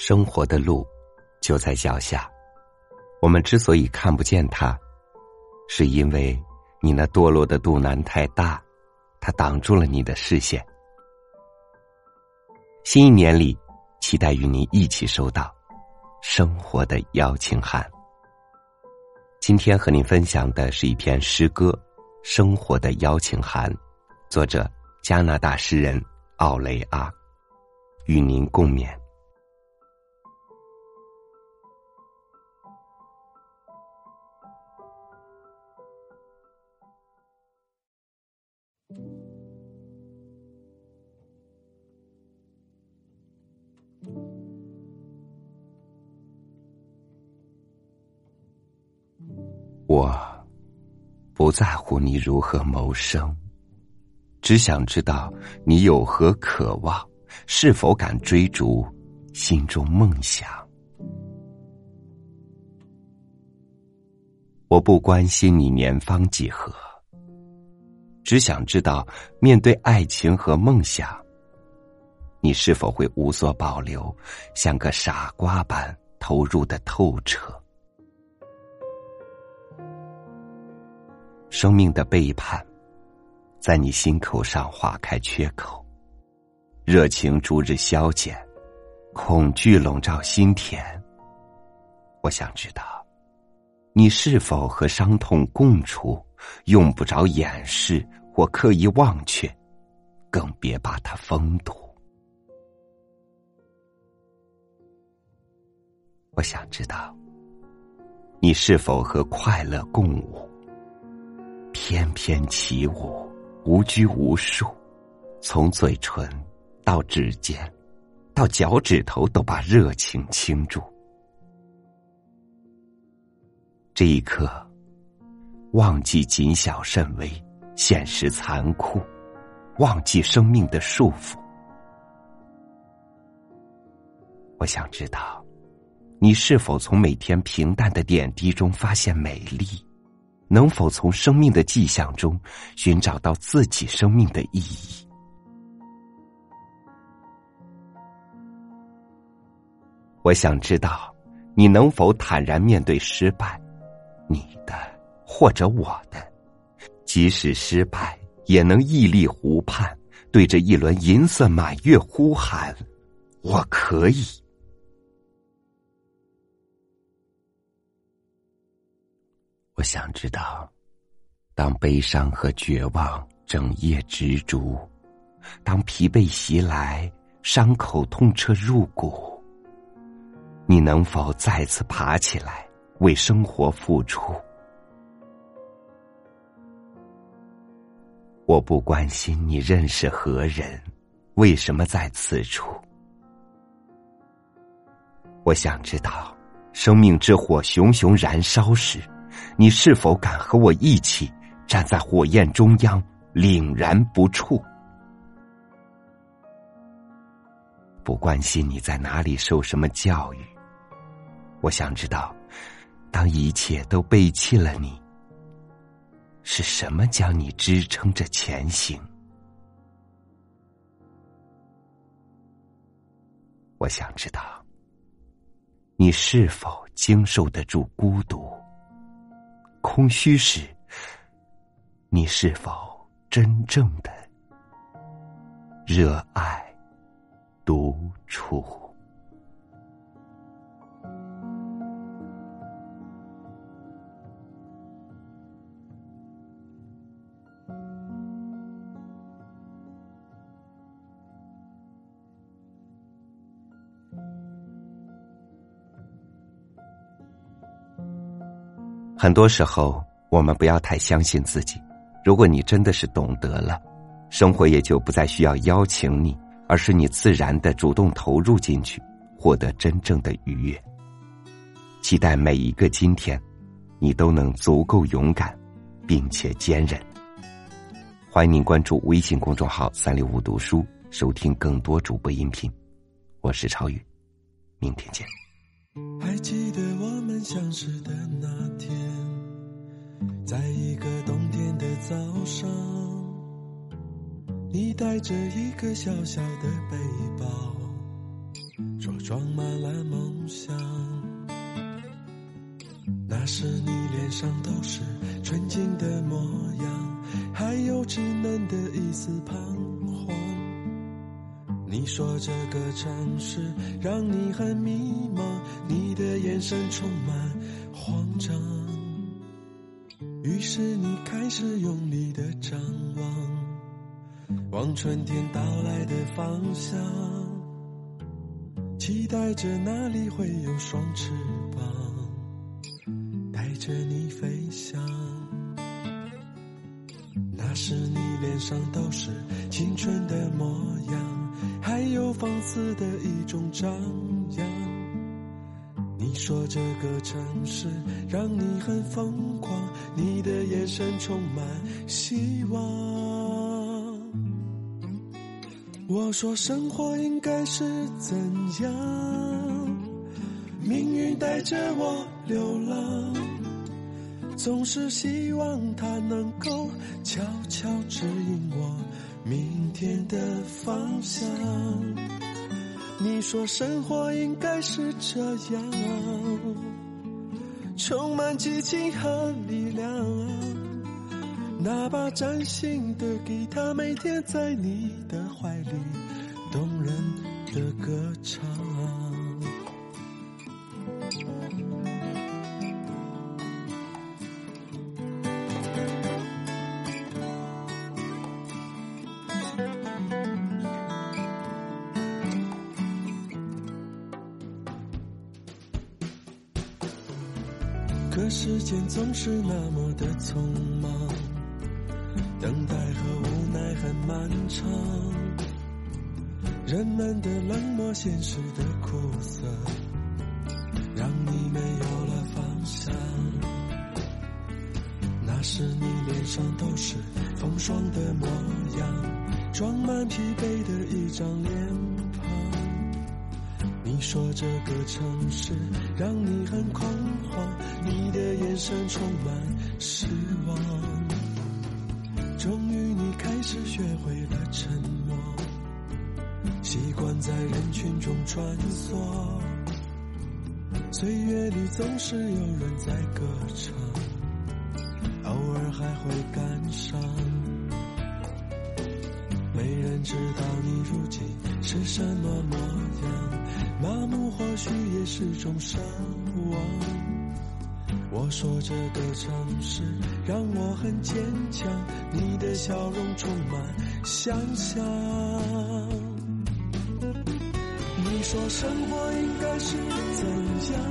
生活的路就在脚下，我们之所以看不见它，是因为你那堕落的肚腩太大，它挡住了你的视线。新一年里，期待与你一起收到生活的邀请函。今天和您分享的是一篇诗歌《生活的邀请函》，作者加拿大诗人奥雷阿，与您共勉。我不在乎你如何谋生，只想知道你有何渴望，是否敢追逐心中梦想。我不关心你年方几何，只想知道面对爱情和梦想，你是否会无所保留，像个傻瓜般投入的透彻。生命的背叛，在你心口上划开缺口，热情逐日消减，恐惧笼罩心田。我想知道，你是否和伤痛共处，用不着掩饰或刻意忘却，更别把它封堵。我想知道，你是否和快乐共舞。翩翩起舞，无拘无束，从嘴唇到指尖，到脚趾头，都把热情倾注。这一刻，忘记谨小慎微，现实残酷，忘记生命的束缚。我想知道，你是否从每天平淡的点滴中发现美丽？能否从生命的迹象中寻找到自己生命的意义？我想知道，你能否坦然面对失败，你的或者我的，即使失败，也能屹立湖畔，对着一轮银色满月呼喊：“我可以。”我想知道，当悲伤和绝望整夜执着，当疲惫袭来，伤口痛彻入骨，你能否再次爬起来，为生活付出？我不关心你认识何人，为什么在此处。我想知道，生命之火熊熊燃烧时。你是否敢和我一起站在火焰中央，凛然不触？不关心你在哪里受什么教育，我想知道，当一切都背弃了你，是什么将你支撑着前行？我想知道，你是否经受得住孤独？空虚时，你是否真正的热爱独处？很多时候，我们不要太相信自己。如果你真的是懂得了，生活也就不再需要邀请你，而是你自然的主动投入进去，获得真正的愉悦。期待每一个今天，你都能足够勇敢，并且坚韧。欢迎您关注微信公众号“三六五读书”，收听更多主播音频。我是超宇，明天见。还记得我们相识的那天，在一个冬天的早上，你带着一个小小的背包，说。装满了梦想。那时你脸上都是纯净的模样，还有稚嫩的一丝彷徨。你说这个城市让你很迷茫，你的眼神充满慌张。于是你开始用力的张望，望春天到来的方向，期待着那里会有双翅膀，带着你飞翔。那时你脸上都是青春的模样，还有放肆的一种张扬。你说这个城市让你很疯狂，你的眼神充满希望。我说生活应该是怎样？命运带着我流浪，总是希望它能够悄悄指引我明天的方向。你说生活应该是这样，充满激情和力量。那把崭新的吉他，每天在你的怀里，动人的歌唱。可时间总是那么的匆忙，等待和无奈很漫长，人们的冷漠，现实的苦涩，让你没有了方向。那时你脸上都是风霜的模样，装满疲惫的一张脸庞。你说这个城市让你很恐慌，你的眼神充满失望。终于你开始学会了沉默，习惯在人群中穿梭。岁月里总是有人在歌唱，偶尔还会感伤。没人知道你如今是什么模样。麻木或许也是种奢望。我说这个城市让我很坚强，你的笑容充满想象。你说生活应该是怎样？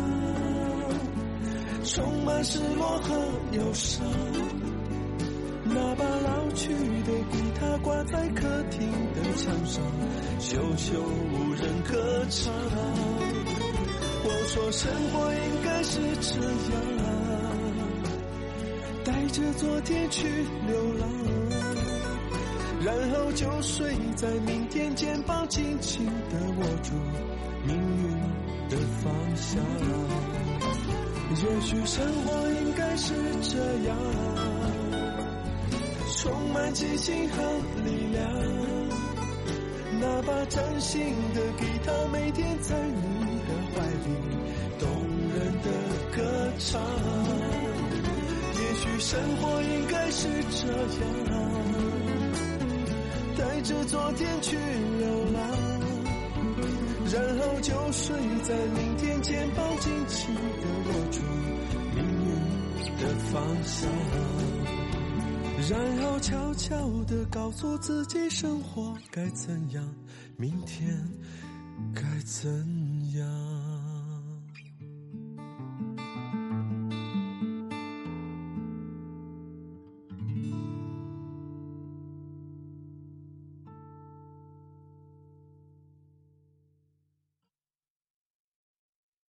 充满失落和忧伤。那把老去的吉他挂在客厅的墙上，久久无人歌唱。说生活应该是这样，带着昨天去流浪，然后就睡在明天肩膀，紧紧地握住命运的方向。也许生活应该是这样。充满激情和力量，哪怕崭新的吉他，每天在你的怀里，唱。也许生活应该是这样，带着昨天去流浪，然后就睡在明天肩膀，紧紧的握住命运的方向。然后悄悄的告诉自己，生活该怎样，明天该怎样。